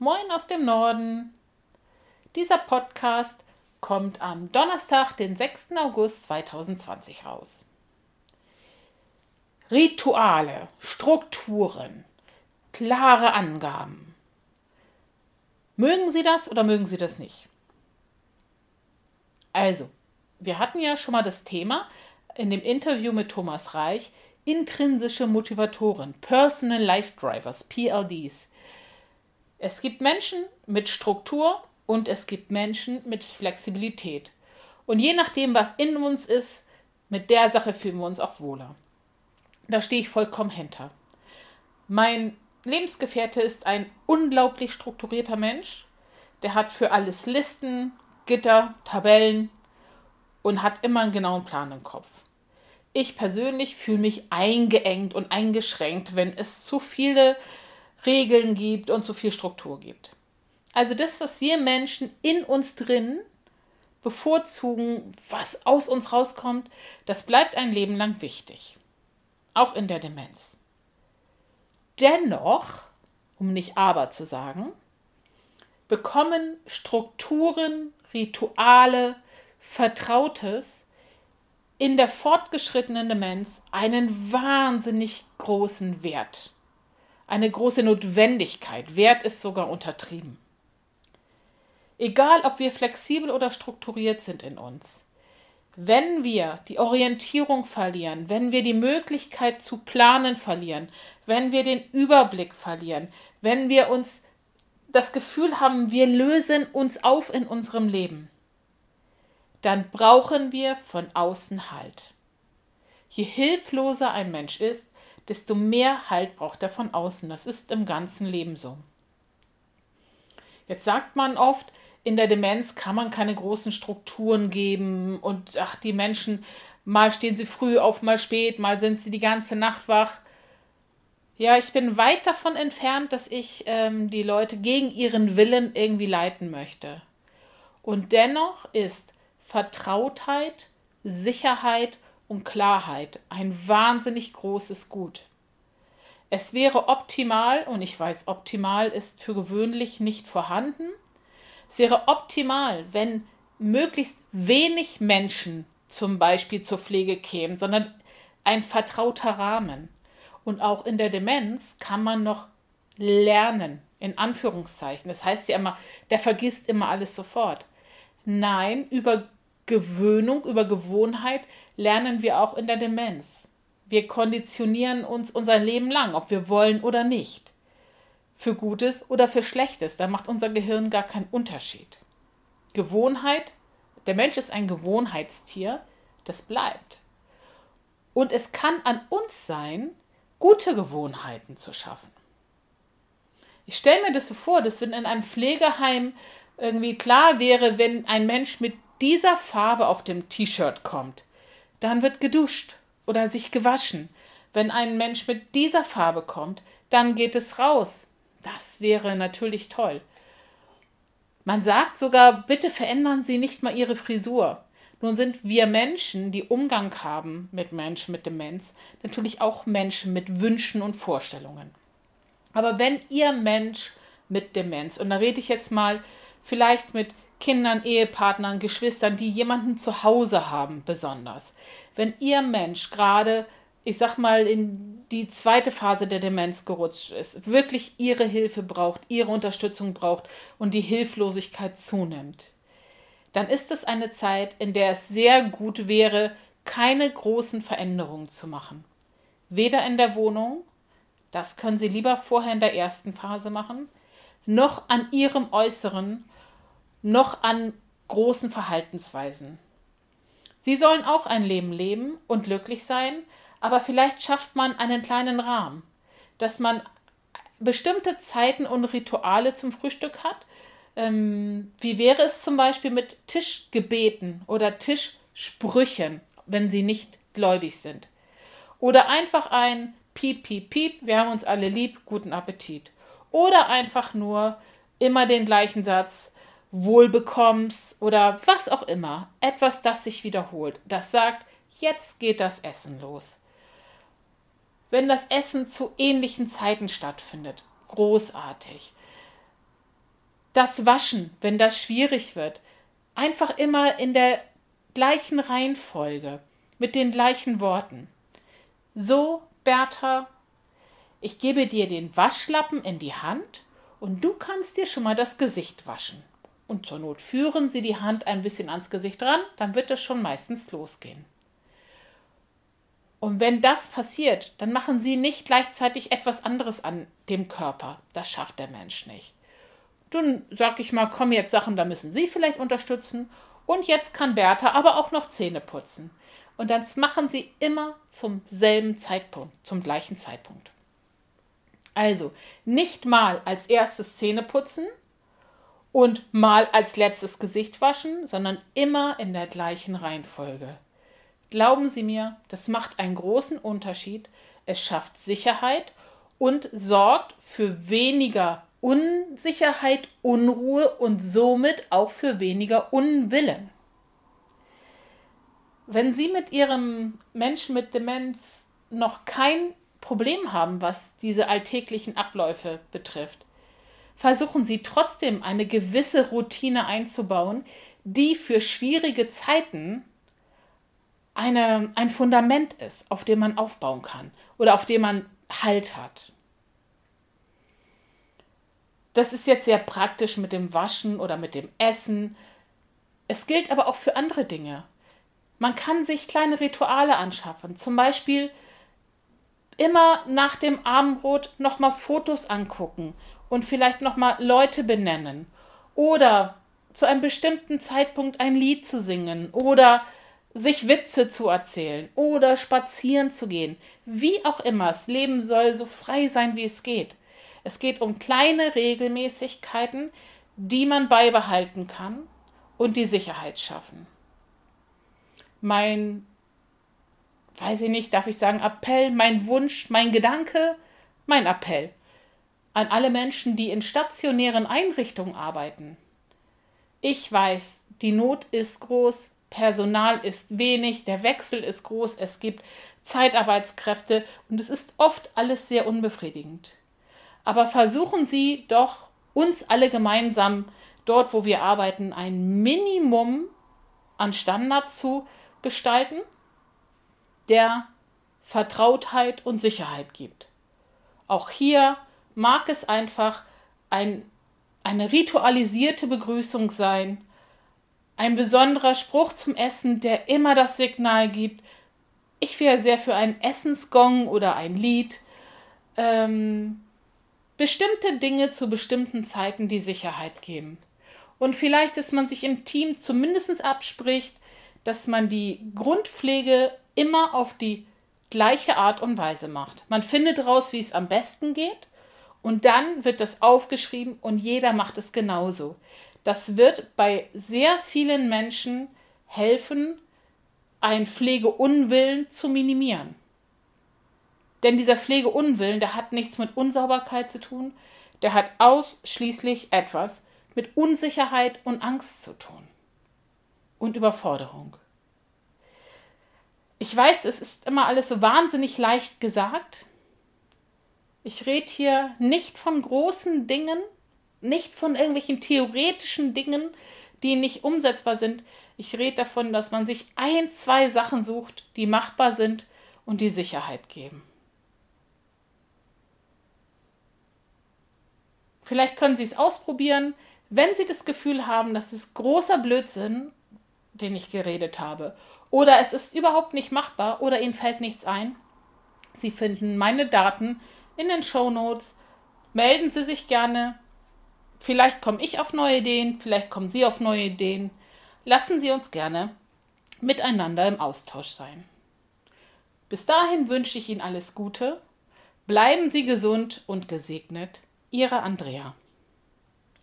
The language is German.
Moin aus dem Norden. Dieser Podcast kommt am Donnerstag, den 6. August 2020 raus. Rituale, Strukturen, klare Angaben. Mögen Sie das oder mögen Sie das nicht? Also, wir hatten ja schon mal das Thema in dem Interview mit Thomas Reich, intrinsische Motivatoren, Personal Life Drivers, PLDs. Es gibt Menschen mit Struktur und es gibt Menschen mit Flexibilität. Und je nachdem, was in uns ist, mit der Sache fühlen wir uns auch wohler. Da stehe ich vollkommen hinter. Mein Lebensgefährte ist ein unglaublich strukturierter Mensch. Der hat für alles Listen, Gitter, Tabellen und hat immer einen genauen Plan im Kopf. Ich persönlich fühle mich eingeengt und eingeschränkt, wenn es zu viele Regeln gibt und zu viel Struktur gibt. Also das, was wir Menschen in uns drin bevorzugen, was aus uns rauskommt, das bleibt ein Leben lang wichtig. Auch in der Demenz. Dennoch, um nicht aber zu sagen, bekommen Strukturen, Rituale, Vertrautes in der fortgeschrittenen Demenz einen wahnsinnig großen Wert eine große Notwendigkeit. Wert ist sogar untertrieben. Egal, ob wir flexibel oder strukturiert sind in uns, wenn wir die Orientierung verlieren, wenn wir die Möglichkeit zu planen verlieren, wenn wir den Überblick verlieren, wenn wir uns das Gefühl haben, wir lösen uns auf in unserem Leben, dann brauchen wir von außen Halt. Je hilfloser ein Mensch ist, desto mehr Halt braucht er von außen. Das ist im ganzen Leben so. Jetzt sagt man oft, in der Demenz kann man keine großen Strukturen geben und ach, die Menschen, mal stehen sie früh auf, mal spät, mal sind sie die ganze Nacht wach. Ja, ich bin weit davon entfernt, dass ich ähm, die Leute gegen ihren Willen irgendwie leiten möchte. Und dennoch ist Vertrautheit, Sicherheit und Klarheit ein wahnsinnig großes Gut. Es wäre optimal, und ich weiß, optimal ist für gewöhnlich nicht vorhanden, es wäre optimal, wenn möglichst wenig Menschen zum Beispiel zur Pflege kämen, sondern ein vertrauter Rahmen. Und auch in der Demenz kann man noch lernen, in Anführungszeichen. Das heißt ja immer, der vergisst immer alles sofort. Nein, über Gewöhnung, über Gewohnheit lernen wir auch in der Demenz. Wir konditionieren uns unser Leben lang, ob wir wollen oder nicht. Für Gutes oder für Schlechtes, da macht unser Gehirn gar keinen Unterschied. Gewohnheit, der Mensch ist ein Gewohnheitstier, das bleibt. Und es kann an uns sein, gute Gewohnheiten zu schaffen. Ich stelle mir das so vor, dass wenn in einem Pflegeheim irgendwie klar wäre, wenn ein Mensch mit dieser Farbe auf dem T-Shirt kommt, dann wird geduscht oder sich gewaschen. Wenn ein Mensch mit dieser Farbe kommt, dann geht es raus. Das wäre natürlich toll. Man sagt sogar, bitte verändern Sie nicht mal Ihre Frisur. Nun sind wir Menschen, die Umgang haben mit Menschen mit Demenz, natürlich auch Menschen mit Wünschen und Vorstellungen. Aber wenn Ihr Mensch mit Demenz, und da rede ich jetzt mal vielleicht mit Kindern, Ehepartnern, Geschwistern, die jemanden zu Hause haben, besonders. Wenn ihr Mensch gerade, ich sag mal, in die zweite Phase der Demenz gerutscht ist, wirklich ihre Hilfe braucht, ihre Unterstützung braucht und die Hilflosigkeit zunimmt, dann ist es eine Zeit, in der es sehr gut wäre, keine großen Veränderungen zu machen. Weder in der Wohnung, das können Sie lieber vorher in der ersten Phase machen, noch an Ihrem Äußeren noch an großen Verhaltensweisen. Sie sollen auch ein Leben leben und glücklich sein, aber vielleicht schafft man einen kleinen Rahmen, dass man bestimmte Zeiten und Rituale zum Frühstück hat. Ähm, wie wäre es zum Beispiel mit Tischgebeten oder Tischsprüchen, wenn sie nicht gläubig sind? Oder einfach ein Piep, Piep, Piep, wir haben uns alle lieb, guten Appetit. Oder einfach nur immer den gleichen Satz, Wohlbekommens oder was auch immer. Etwas, das sich wiederholt. Das sagt, jetzt geht das Essen los. Wenn das Essen zu ähnlichen Zeiten stattfindet, großartig. Das Waschen, wenn das schwierig wird, einfach immer in der gleichen Reihenfolge, mit den gleichen Worten. So, Bertha, ich gebe dir den Waschlappen in die Hand und du kannst dir schon mal das Gesicht waschen. Und zur Not führen Sie die Hand ein bisschen ans Gesicht ran, dann wird es schon meistens losgehen. Und wenn das passiert, dann machen Sie nicht gleichzeitig etwas anderes an dem Körper. Das schafft der Mensch nicht. Dann sag ich mal, komm jetzt Sachen, da müssen Sie vielleicht unterstützen. Und jetzt kann Bertha aber auch noch Zähne putzen. Und das machen Sie immer zum selben Zeitpunkt, zum gleichen Zeitpunkt. Also nicht mal als erstes Zähne putzen und mal als letztes Gesicht waschen, sondern immer in der gleichen Reihenfolge. Glauben Sie mir, das macht einen großen Unterschied. Es schafft Sicherheit und sorgt für weniger Unsicherheit, Unruhe und somit auch für weniger Unwillen. Wenn Sie mit Ihrem Menschen mit Demenz noch kein Problem haben, was diese alltäglichen Abläufe betrifft, versuchen Sie trotzdem eine gewisse Routine einzubauen, die für schwierige Zeiten eine, ein Fundament ist, auf dem man aufbauen kann oder auf dem man Halt hat. Das ist jetzt sehr praktisch mit dem Waschen oder mit dem Essen. Es gilt aber auch für andere Dinge. Man kann sich kleine Rituale anschaffen. Zum Beispiel immer nach dem Abendbrot nochmal Fotos angucken und vielleicht nochmal Leute benennen. Oder zu einem bestimmten Zeitpunkt ein Lied zu singen oder sich Witze zu erzählen oder spazieren zu gehen. Wie auch immer, das Leben soll so frei sein, wie es geht. Es geht um kleine Regelmäßigkeiten, die man beibehalten kann und die Sicherheit schaffen. Mein, weiß ich nicht, darf ich sagen, Appell, mein Wunsch, mein Gedanke, mein Appell an alle Menschen, die in stationären Einrichtungen arbeiten. Ich weiß, die Not ist groß, Personal ist wenig, der Wechsel ist groß, es gibt Zeitarbeitskräfte und es ist oft alles sehr unbefriedigend. Aber versuchen Sie doch uns alle gemeinsam dort, wo wir arbeiten, ein Minimum an Standard zu gestalten, der Vertrautheit und Sicherheit gibt. Auch hier mag es einfach ein, eine ritualisierte Begrüßung sein, ein besonderer Spruch zum Essen, der immer das Signal gibt. Ich wäre sehr für einen Essensgong oder ein Lied. Ähm, bestimmte Dinge zu bestimmten Zeiten die Sicherheit geben. Und vielleicht, dass man sich im Team zumindest abspricht, dass man die Grundpflege immer auf die gleiche Art und Weise macht. Man findet raus, wie es am besten geht und dann wird das aufgeschrieben und jeder macht es genauso. Das wird bei sehr vielen Menschen helfen, ein Pflegeunwillen zu minimieren. Denn dieser Pflegeunwillen, der hat nichts mit Unsauberkeit zu tun, der hat ausschließlich etwas mit Unsicherheit und Angst zu tun. Und Überforderung. Ich weiß, es ist immer alles so wahnsinnig leicht gesagt. Ich rede hier nicht von großen Dingen, nicht von irgendwelchen theoretischen Dingen, die nicht umsetzbar sind. Ich rede davon, dass man sich ein, zwei Sachen sucht, die machbar sind und die Sicherheit geben. Vielleicht können Sie es ausprobieren, wenn Sie das Gefühl haben, das ist großer Blödsinn, den ich geredet habe, oder es ist überhaupt nicht machbar oder Ihnen fällt nichts ein. Sie finden meine Daten in den Show Notes. Melden Sie sich gerne Vielleicht komme ich auf neue Ideen, vielleicht kommen Sie auf neue Ideen. Lassen Sie uns gerne miteinander im Austausch sein. Bis dahin wünsche ich Ihnen alles Gute. Bleiben Sie gesund und gesegnet. Ihre Andrea.